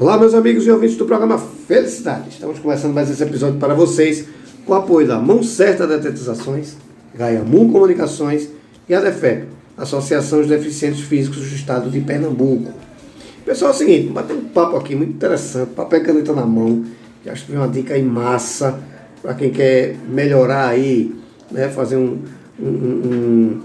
Olá, meus amigos e ouvintes do programa Felicidade. Estamos começando mais esse episódio para vocês com o apoio da Mão Certa Detetizações, Gaiamun Comunicações e a DEFEP, Associação de Deficientes Físicos do Estado de Pernambuco. Pessoal, é o seguinte, bater um papo aqui muito interessante, papel e caneta na mão, acho que vem uma dica aí massa para quem quer melhorar aí, né, fazer um, um, um,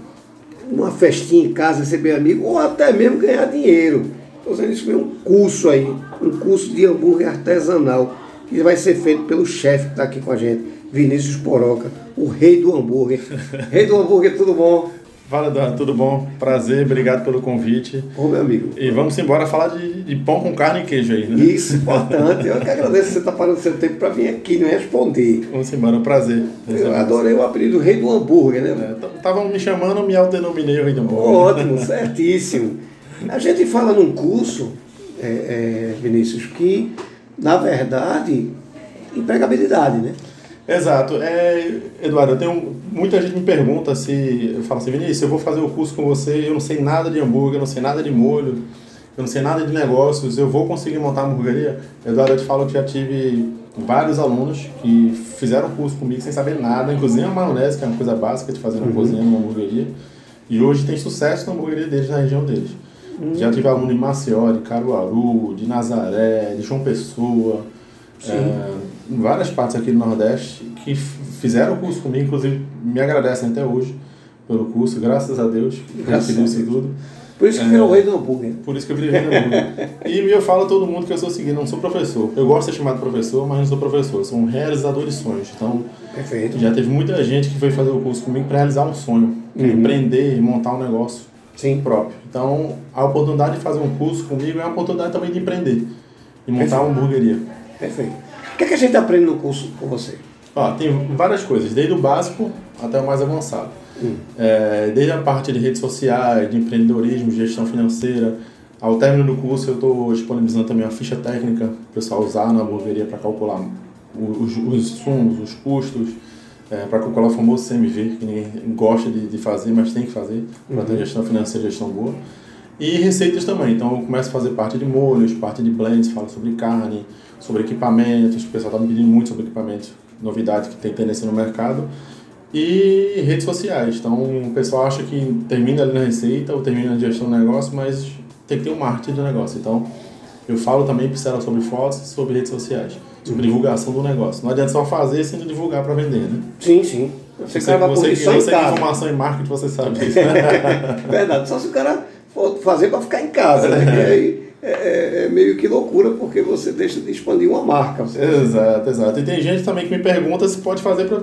uma festinha em casa, receber amigo, ou até mesmo ganhar dinheiro. Estou dizendo isso, um curso aí, um curso de hambúrguer artesanal, que vai ser feito pelo chefe que está aqui com a gente, Vinícius Poroca, o rei do hambúrguer. rei do hambúrguer, tudo bom? Fala, Eduardo, tudo bom? Prazer, obrigado pelo convite. Ô, meu amigo. E vamos embora falar de, de pão com carne e queijo aí, né? Isso, importante. Eu que agradeço você estar tá parando seu tempo para vir aqui e responder. Vamos embora, é um prazer. Eu adorei o apelido Rei do Hambúrguer, né? Estavam é, me chamando, me autodenominei o Rei do Hambúrguer. Ótimo, certíssimo. A gente fala num curso, é, é, Vinícius, que, na verdade, empregabilidade, né? Exato. É, Eduardo, eu tenho, muita gente me pergunta se, eu falo assim, Vinícius, eu vou fazer o curso com você, eu não sei nada de hambúrguer, eu não sei nada de molho, eu não sei nada de negócios, eu vou conseguir montar uma hamburgueria? Eduardo, eu te falo que já tive vários alunos que fizeram curso comigo sem saber nada, inclusive a maionese, que é uma coisa básica de fazer na uhum. cozinha, numa hamburgueria, e hoje tem sucesso na hamburgueria deles, na região deles. Uhum. Já tive aluno de Maceió, de Caruaru, de Nazaré, de João Pessoa, é, em várias partes aqui do Nordeste que fizeram o curso comigo, inclusive me agradecem até hoje pelo curso, graças a Deus, graças isso tudo. Por isso que é, virou rei do hambúrguer. Por isso que eu virei rei do hambúrguer. e eu falo a todo mundo que eu sou o seguinte, não sou professor. Eu gosto de ser chamado professor, mas não sou professor. Eu sou um realizador de sonhos. Então, Perfeito. já teve muita gente que foi fazer o curso comigo para realizar um sonho. Uhum. Empreender montar um negócio Sim. próprio. Então, a oportunidade de fazer um curso comigo é uma oportunidade também de empreender. E montar Perfeito. uma hamburgueria. Perfeito. O que, é que a gente aprende no curso com você? Ó, tem várias coisas, desde o básico até o mais avançado. Hum. É, desde a parte de redes sociais, de empreendedorismo, gestão financeira. Ao término do curso, eu estou disponibilizando também uma ficha técnica para o pessoal usar na hamburgueria para calcular os, os insumos, os custos, é, para calcular o famoso CMV, que ninguém gosta de, de fazer, mas tem que fazer para uhum. ter gestão financeira e gestão boa. E receitas também. Então, eu começo a fazer parte de molhos, parte de blends, falo sobre carne, sobre equipamentos, o pessoal está me pedindo muito sobre equipamentos, novidades que tem tendência no mercado. E redes sociais. Então, o pessoal acha que termina ali na receita ou termina na gestão do negócio, mas tem que ter um marketing do negócio. Então, eu falo também pincela sobre fotos sobre redes sociais. Divulgação do negócio. Não adianta só fazer sem divulgar para vender, né? Sim, sim. Você, você, você, você, você tem informação em marketing, você sabe disso. Verdade. Só se o cara for fazer para ficar em casa, né? aí é, é, é, meio que loucura, porque você deixa de expandir uma marca. Exato, exato. E tem gente também que me pergunta se pode fazer para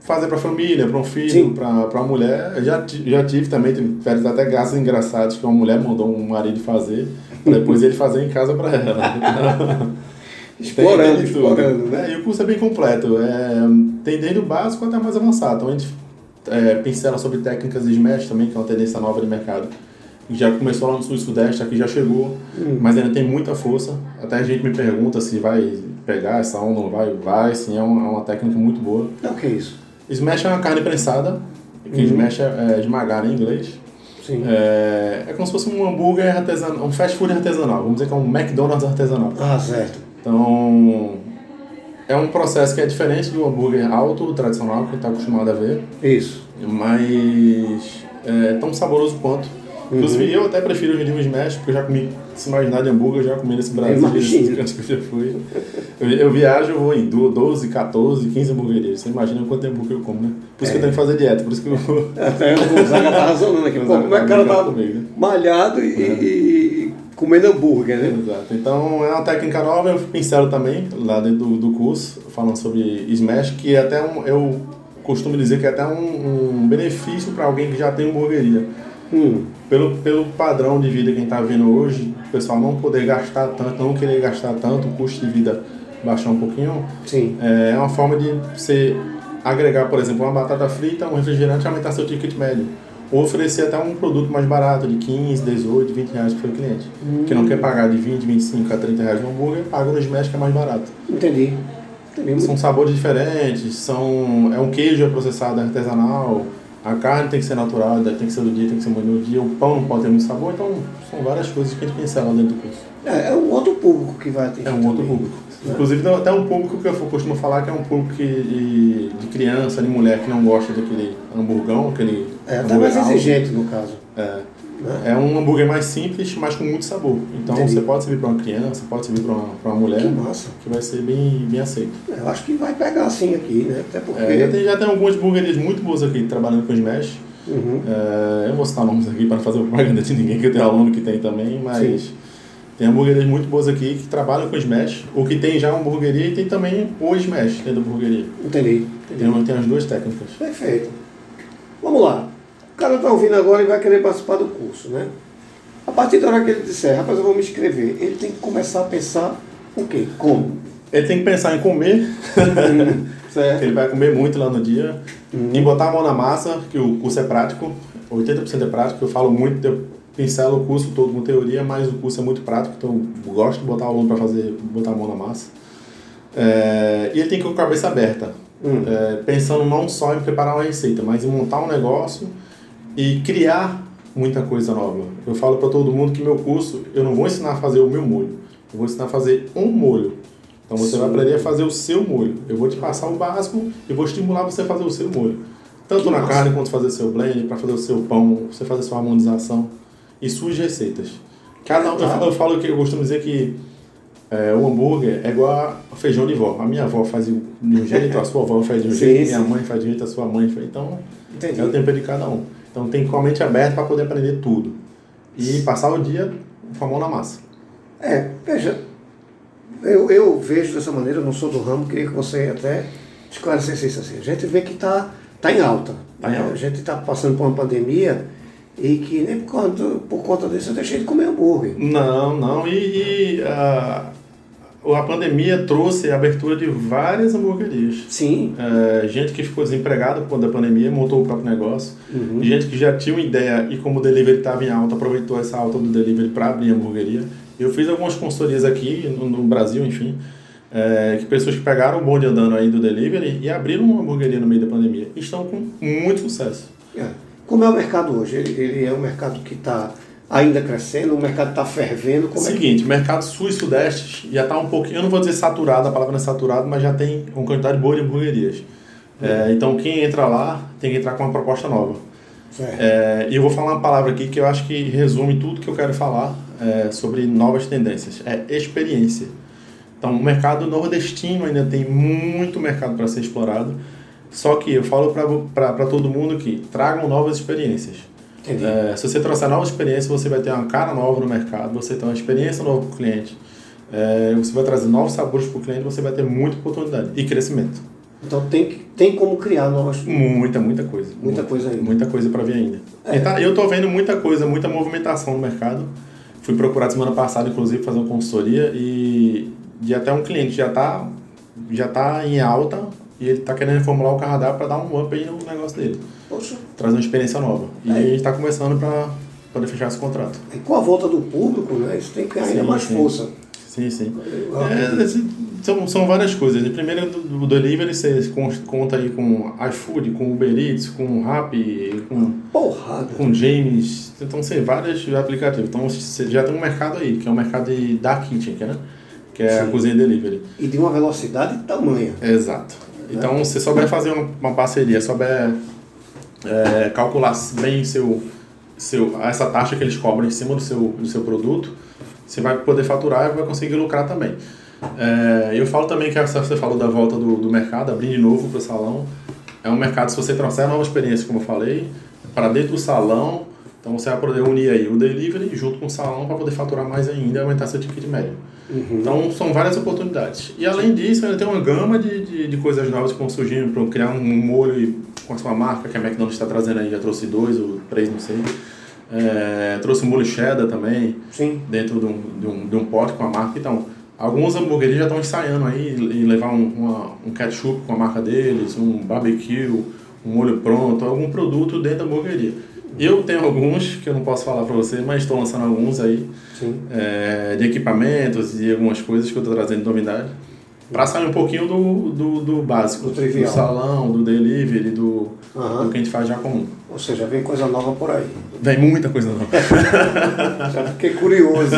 fazer para a família, para um filho, para uma mulher. Eu já, já tive também, tive até graças engraçadas que uma mulher mandou um marido fazer, para depois ele fazer em casa para ela. explorando, explorando, né? É, e o curso é bem completo. É, tem desde o básico até mais avançado. Então a gente é, pincela sobre técnicas de smash também, que é uma tendência nova de mercado já começou lá no sul e sudeste, aqui já chegou, hum. mas ainda tem muita força. Até a gente me pergunta se vai pegar essa onda ou não vai. Vai, sim, é uma, é uma técnica muito boa. É o que é isso? Smash é uma carne prensada, que uhum. smash é, é esmagar em inglês. Sim. É, é como se fosse um hambúrguer artesanal, um fast food artesanal, vamos dizer que é um McDonald's artesanal. Ah, certo. Então, é um processo que é diferente do hambúrguer alto, tradicional, que está acostumado a ver. Isso. Mas é tão saboroso quanto Inclusive, uhum. eu até prefiro os livros Smash, porque eu já comi, se imaginar de hambúrguer, eu já comi nesse Brasil, cantos que eu já fui. Eu, eu, viajo, eu vou em 12, 14, 15 hamburguerias. Você imagina quanto tempo que eu como, né? Por isso é. que eu tenho que fazer dieta, por isso que eu vou... Até o Gonzaga tá razonando aqui, Gonzaga. Como é que o cara tá comigo, né? malhado e, é. e, comendo hambúrguer, né? Exato. Então, é uma técnica nova, eu pincelo também, lá dentro do, do curso, falando sobre Smash, que é até um... Eu costumo dizer que é até um, um benefício para alguém que já tem hamburgueria Hum, pelo, pelo padrão de vida que a gente está vendo hoje, o pessoal não poder gastar tanto, não querer gastar tanto, o custo de vida baixar um pouquinho, Sim. É, é uma forma de você agregar, por exemplo, uma batata frita, um refrigerante e aumentar seu ticket médio. Ou oferecer até um produto mais barato, de 15, 18, 20 reais para o cliente. Hum. Que não quer pagar de 20, 25 a 30 reais no hambúrguer, paga no Smash que é mais barato. Entendi. Entendi. São sabores diferentes, são, é um queijo processado artesanal, A carne tem que ser natural, tem que ser do dia, tem que ser muito no dia. O pão não pode ter muito sabor, então são várias coisas que a gente pincela dentro do curso. É, é um outro público que vai atingir. É um outro público. Inclusive, até um público que eu costumo falar que é um público de, de criança, de mulher que não gosta daquele hamburgão, aquele. É, até mais exigente no caso. É. Né? É um hambúrguer mais simples, mas com muito sabor. Então Entendi. você pode servir para uma criança, pode servir para uma, uma mulher. Que massa. Que vai ser bem, bem aceito. É, eu acho que vai pegar assim aqui, né? Até porque. É, já, tem, já tem algumas hamburguerias muito boas aqui trabalhando com Smash. Uhum. É, eu vou citar nomes aqui para não fazer propaganda de ninguém, que eu tenho aluno que tem também, mas. Sim. Tem hamburguerias muito boas aqui que trabalham com Smash, ou que tem já uma hamburgueria e tem também o Smash dentro da hamburgueria. Entendi. Entendi. Tem, tem as duas técnicas. Perfeito. Vamos lá. O cara está ouvindo agora e vai querer participar do curso, né? A partir da hora que ele disser, rapaz, eu vou me inscrever, ele tem que começar a pensar o quê? Como? Ele tem que pensar em comer, certo. ele vai comer muito lá no dia, uhum. em botar a mão na massa, que o curso é prático, 80% é prático, eu falo muito, eu pincelo o curso todo com teoria, mas o curso é muito prático, então eu gosto de botar o aluno para fazer, botar a mão na massa. É, e ele tem que ir com a cabeça aberta, uhum. é, pensando não só em preparar uma receita, mas em montar um negócio e criar muita coisa nova. Eu falo para todo mundo que meu curso, eu não vou ensinar a fazer o meu molho, eu vou ensinar a fazer um molho. Então você Sim. vai aprender a fazer o seu molho. Eu vou te passar o básico e vou estimular você a fazer o seu molho. Tanto que na massa. carne quanto fazer seu blend, para fazer o seu pão, você fazer sua harmonização e suas receitas. Cada um, eu, falo, eu falo que eu costumo dizer que é, o hambúrguer é igual a feijão de vó. A minha avó faz de um jeito, a sua avó faz de um jeito, sim. minha mãe faz de um jeito, a sua mãe faz. Então, Entendi. é o tempo de cada um. Então tem que com a mente aberta para poder aprender tudo. E passar o dia com a mão na massa. É, veja, eu, eu vejo dessa maneira, eu não sou do ramo, queria que você até esclarecesse isso assim. A gente vê que está tá em alta. Tá em alta. A gente está passando por uma pandemia e que nem por conta, por conta disso eu deixei de comer hambúrguer. Não, não. E, e uh, a pandemia trouxe a abertura de várias hamburguerias. Sim. É, gente que ficou desempregada conta da pandemia montou o próprio negócio. Uhum. Gente que já tinha uma ideia e como o delivery estava em alta, aproveitou essa alta do delivery para abrir a hamburgueria. Eu fiz algumas consultorias aqui no, no Brasil, enfim, é, que pessoas que pegaram o bonde andando aí do delivery e abriram uma hamburgueria no meio da pandemia. Estão com muito sucesso. É. Como é o mercado hoje? Ele, ele é um mercado que está ainda crescendo, o mercado está fervendo. Como Seguinte, é que... o mercado sul e sudeste já está um pouquinho, eu não vou dizer saturado, a palavra não é saturado, mas já tem uma quantidade boa de hamburguerias. É, então quem entra lá tem que entrar com uma proposta nova. É, e eu vou falar uma palavra aqui que eu acho que resume tudo que eu quero falar é, sobre novas tendências. É experiência. Então o mercado nordestino ainda tem muito mercado para ser explorado. Só que eu falo para todo mundo que tragam novas experiências. É, se você trouxer nova experiência, você vai ter uma cara nova no mercado, você tem uma experiência nova para o cliente, é, você vai trazer novos sabores para o cliente, você vai ter muita oportunidade e crescimento. Então tem, tem como criar novas... Muita, muita coisa. Muita, muita coisa ainda. Muita coisa para vir ainda. É. Tá, eu estou vendo muita coisa, muita movimentação no mercado. Fui procurado semana passada, inclusive, fazer uma consultoria e, e até um cliente já está já tá em alta e ele está querendo reformular o cardápio para dar um up aí no negócio dele. Poxa. Trazer uma experiência nova. E é. a gente está começando para poder fechar esse contrato. E com a volta do público, né, isso tem que ganhar ainda mais sim. força. Sim, sim. É, são, são várias coisas. Primeiro, do, delivery, você conta aí com iFood, com Uber Eats, com Rappi, com, Porrada. com James. Então, são vários aplicativos. Então, você já tem um mercado aí, que é o um mercado de dark kitchen, que, é, né? que é Sim. a cozinha delivery. E de uma velocidade e tamanho. Exato. Então, se souber fazer uma, parceria, souber é, calcular bem seu, seu, essa taxa que eles cobram em cima do seu, do seu produto, você vai poder faturar e vai conseguir lucrar também. É, eu falo também que essa, você falou da volta do, do mercado, abrir de novo para o salão. É um mercado, se você trouxer nova experiência, como eu falei, para dentro do salão, então você vai poder unir aí o delivery junto com o salão para poder faturar mais ainda e aumentar seu ticket médio. Uhum. Então são várias oportunidades. E além disso, ainda tem uma gama de, de, de coisas novas que vão surgindo para criar um molho e com a sua marca, que a McDonald's está trazendo aí, já trouxe dois ou três, não sei. É, trouxe um molho cheddar também, Sim. dentro de um, de, um, de um pote com a marca. Então, alguns hambúrgueres já estão ensaiando aí em levar um, uma, um ketchup com a marca deles, um barbecue, um molho pronto, algum produto dentro da hamburgueria. Eu tenho alguns que eu não posso falar para você, mas estou lançando alguns aí é, de equipamentos e algumas coisas que eu estou trazendo de novidade. Para sair um pouquinho do, do, do básico, Do trivial. salão, do delivery, do, Aham. do que a gente faz já comum. Ou seja, vem coisa nova por aí. Vem muita coisa nova. Já fiquei curioso.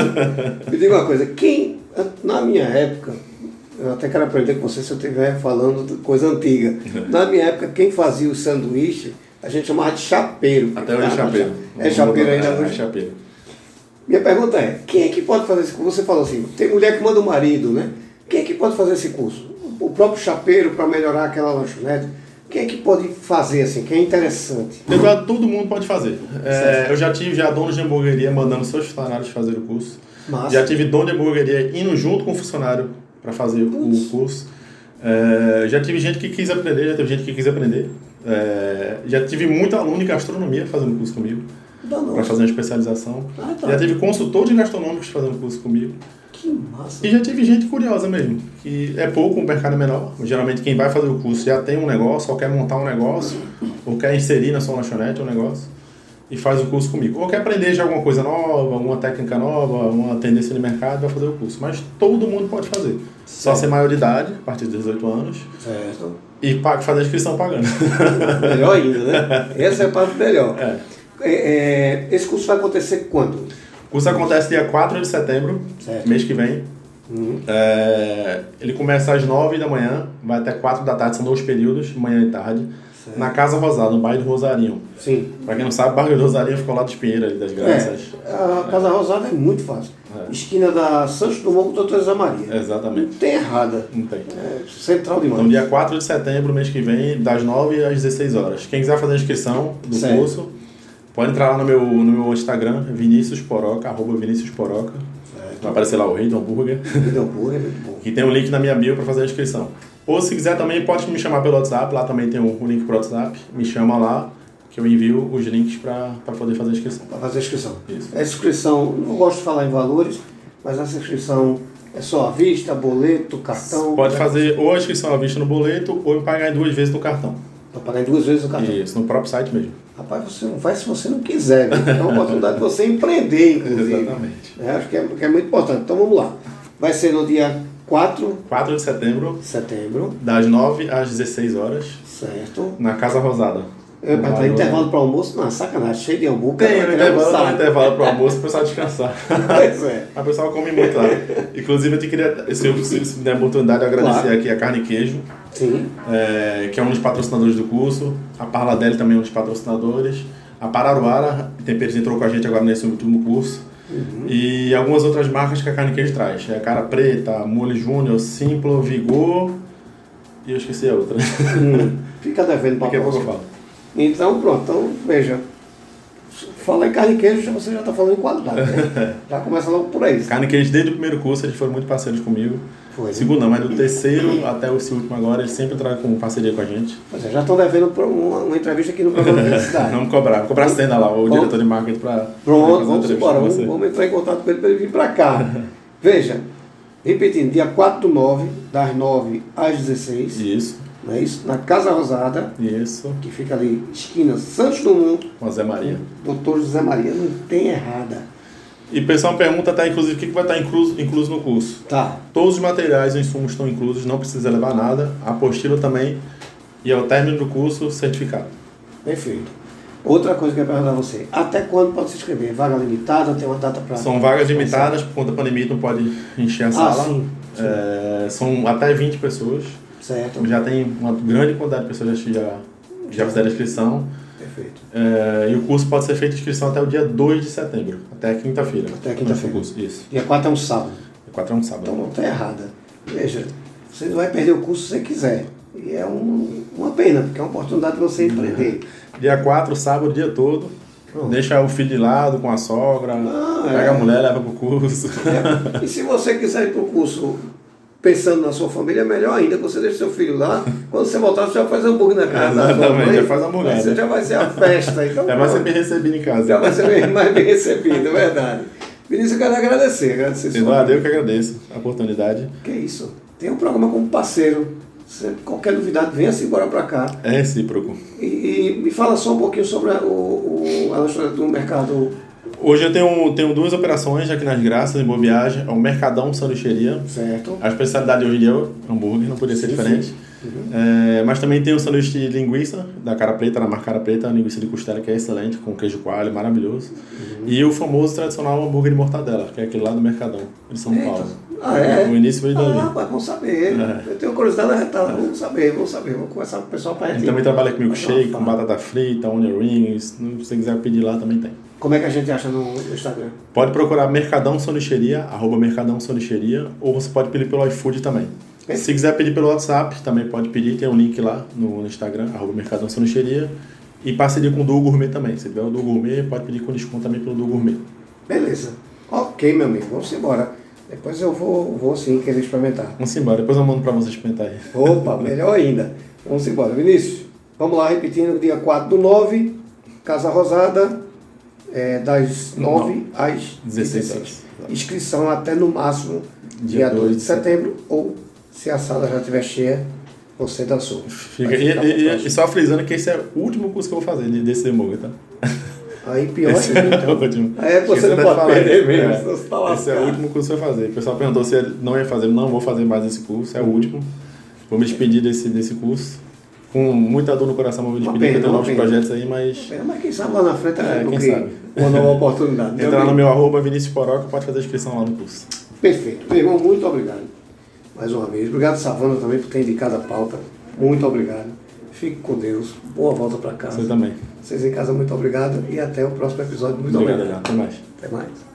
Me diga uma coisa, quem, na minha época, eu até quero aprender com você se eu estiver falando de coisa antiga. Na minha época, quem fazia o sanduíche, a gente chamava de chapeiro. Até hoje é chapeiro. É chapeiro ainda É, é hoje? chapeiro. Minha pergunta é, quem é que pode fazer esse curso? Você falou assim, tem mulher que manda o marido, né? Quem é que pode fazer esse curso? O próprio chapeiro para melhorar aquela lanchonete? Quem é que pode fazer assim, que é interessante? Eduardo, todo mundo pode fazer. É, eu já tive já donos de hamburgueria mandando seus funcionários fazer o curso. Massa. Já tive dono de hamburgueria indo junto com o funcionário para fazer o curso. É, já tive gente que quis aprender, já teve gente que quis aprender. É, já tive muito aluno de gastronomia fazendo curso comigo. Para fazer uma especialização. Ah, tá. Já tive consultores gastronômicos fazendo curso comigo. Que massa. E já tive gente curiosa mesmo, que é pouco, o mercado é menor. Geralmente quem vai fazer o curso já tem um negócio, ou quer montar um negócio, ou quer inserir na sua lanchonete um negócio, e faz o curso comigo. Ou quer aprender já alguma coisa nova, alguma técnica nova, uma tendência de mercado, vai fazer o curso. Mas todo mundo pode fazer. Só ser maioridade, a partir de 18 anos, Certo. e fazer a inscrição pagando. Melhor ainda, né? Essa é a parte melhor. É. É, é, esse curso vai acontecer quando? O curso acontece dia 4 de setembro, Certo. mês que vem. Uhum. É, ele começa às 9 da manhã, vai até 4 da tarde, são dois períodos, manhã e tarde, Certo. na Casa Rosada, no bairro do Rosarinho. Sim. Pra quem não sabe, o bairro do Rosarinho ao lado dos Pinheiros, ali das Graças. É, a Casa Rosada é muito fácil. É. Esquina da Santos Dumont com Doutor Zé Maria. Não Exatamente. tem errada. Não tem. É central demais. Então, dia 4 de setembro, mês que vem, das 9 às 16 horas. Quem quiser fazer a inscrição do Certo. curso, pode entrar lá no meu, no meu Instagram, Vinícius Poroca, arroba Vinícius Poroca. Vai aparecer lá o rei do hambúrguer. Hambúrguer é muito bom. que tem um link na minha bio para fazer a inscrição. Ou se quiser também, pode me chamar pelo WhatsApp, lá também tem um, um link pro WhatsApp. Me chama lá, que eu envio os links para poder fazer a inscrição. Para fazer a inscrição. Isso. Essa inscrição, não gosto de falar em valores, mas essa inscrição é só à vista, boleto, cartão. Pode fazer ou a inscrição à vista no boleto ou pagar em duas vezes no cartão. Para pagar em duas vezes o cartão. Isso, no próprio site mesmo. Rapaz, você não faz se você não quiser. viu? É uma oportunidade de você empreender, inclusive. Exatamente. É, acho que é, que é muito importante. Então vamos lá. Vai ser no dia 4 4 de setembro, setembro, das 9 às 16 horas, certo? na Casa Rosada. É, mas tem no- intervalo para almoço? Não, sacanagem, cheio de hambúrguer. Tem, no intervalo, um intervalo para o almoço para o pessoal descansar. Pois é. A pessoa come muito lá. Inclusive, eu te queria, se eu me der a oportunidade, agradecer Claro. aqui a Carne e Queijo, Sim. é, que é um dos patrocinadores do curso. A Parla dele também é um dos patrocinadores. A Pararuara, Temperos entrou com a gente agora nesse último curso. E algumas outras marcas que a Carne Queijo traz. É Cara Preta, Mole Júnior, Simplo, Vigor e eu esqueci a outra. Hum, Fica devendo para a próxima. Então, pronto. Então, veja. Fala em carne e queijo, você já está falando em qualidade. Né? já começa logo por aí. Carne e Queijo, desde o primeiro curso, eles foram muito parceiros comigo. Foi. Segundo não, mas do terceiro até esse último agora, eles sempre entraram com parceria com a gente. Pois é, já estão devendo uma, uma entrevista aqui no programa da Felicidade. Vamos cobrar, vamos cobrar a cena lá, o Vamos. diretor de marketing para Pronto, vamos embora. Vamos, vamos entrar em contato com ele para ele vir para cá. Veja, repetindo, dia 4 do 9, das 9 às 16, Isso, não é isso? Na Casa Rosada, isso, que fica ali, esquina Santos Dumont, com a Zé Maria. doutor José Maria, não tem errada. E o pessoal pergunta até, inclusive, o que vai estar incluso, incluso no curso. Tá, Todos os materiais e insumos estão inclusos, não precisa levar nada. A apostila também. E ao término do curso, certificado. perfeito. Outra coisa que eu ia perguntar a você, até quando pode se inscrever? Vaga limitada, tem uma data para... São vagas limitadas, por conta da pandemia, não pode encher a Ah, sala. sim. É, são até 20 pessoas. Certo, Já tem uma grande quantidade de pessoas que já, já fizeram inscrição. perfeito. É, e o curso pode ser feito inscrição até o dia 2 de setembro, até quinta-feira. Até quinta-feira. Isso. Dia 4 é um sábado. 4 é um sábado. Então não está errada. Veja, você não vai perder o curso se você quiser. E é um- uma pena, porque é uma oportunidade de você empreender. Dia 4, sábado, o dia todo. Pronto. Deixa o filho de lado com a sogra. Ah, pega é. a mulher, leva pro curso. E se você quiser ir para o curso pensando na sua família, é melhor ainda que você deixe seu filho lá. Quando você voltar, você já faz hambúrguer na casa. sua Exatamente, mãe. já faz hambúrguer, Você já vai ser a festa. Então, É mais ser bem recebido em casa. já vai ser bem- mais bem recebido, é verdade. Vinícius, eu quero agradecer. agradecer Eduardo, eu que agradeço a oportunidade. Que isso? Tem um programa como parceiro. Você- qualquer novidade, venha-se embora para cá. É recíproco. E, e me fala só um pouquinho sobre a, o, o, a do mercado. Hoje eu tenho, tenho duas operações aqui nas Graças, em Boa Viagem. É o Mercadão Sanduicheria. Certo. A especialidade hoje em dia é o hambúrguer, não podia ser Sim, diferente. sim. Uhum. É, mas também tem o sanduíche de linguiça, da Cara Preta, da marca Cara Preta, a linguiça de costela que é excelente, com queijo coalho, maravilhoso. Uhum. E o famoso tradicional hambúrguer de mortadela, que é aquele lá do Mercadão, de São Eita. Paulo. Ah, é? O início veio Ah, dali. rapaz, vamos saber. É. Eu tenho curiosidade, tá? vamos saber, vamos saber. Vamos conversar com o pessoal Ele gente. também trabalha com milkshake, com batata frita, onion rings. Se você quiser pedir lá, também tem. Como é que a gente acha no, Instagram? Pode procurar Mercadão Sonicheria, arroba Mercadão ou você pode pedir pelo iFood também. É. Se quiser pedir pelo WhatsApp, também pode pedir, tem um link lá no, Instagram, arroba Mercadão. E parceria com o Duo Gourmet também. Se tiver o Duo Gourmet, pode pedir com desconto também pelo Duo Gourmet. Beleza. Ok, meu amigo, vamos embora. Depois eu vou, vou sim querer experimentar. Vamos embora, depois eu mando pra você experimentar aí. Opa, melhor ainda. Vamos embora. Vinícius, vamos lá, repetindo, dia 4 do 9, Casa Rosada, é, das 9 às 16 16 horas. Inscrição até no máximo Dia dia 2 de 2 de setembro, ou se a sala já estiver cheia, você dançou. Fica, e, e- e- só frisando que esse é o último curso que eu vou fazer desse hambúrguer, tá? Aí pior Esse ainda, é o então. último. É que você não pode perder mesmo, é. você tá Esse é lascado. o último curso que eu vou fazer. O pessoal perguntou se não ia fazer, não vou fazer mais esse curso, é o último. Vou me despedir desse, desse curso. Com muita dor no coração, porque eu tenho uma novos pena. projetos aí, mas Pena, Mas quem sabe lá na frente É, não quem cria sabe. uma nova oportunidade. Entrar no meu arroba Vinícius Poroca, pode fazer a inscrição lá no curso. Perfeito. Meu irmão, muito obrigado. Mais uma vez. Obrigado, Savana, também, por ter indicado a pauta. Muito obrigado. Fique com Deus. Boa volta para casa. Você também. Vocês em casa, muito obrigado. E até o próximo episódio. Muito Obrigado, obrigado. Até mais. Até mais.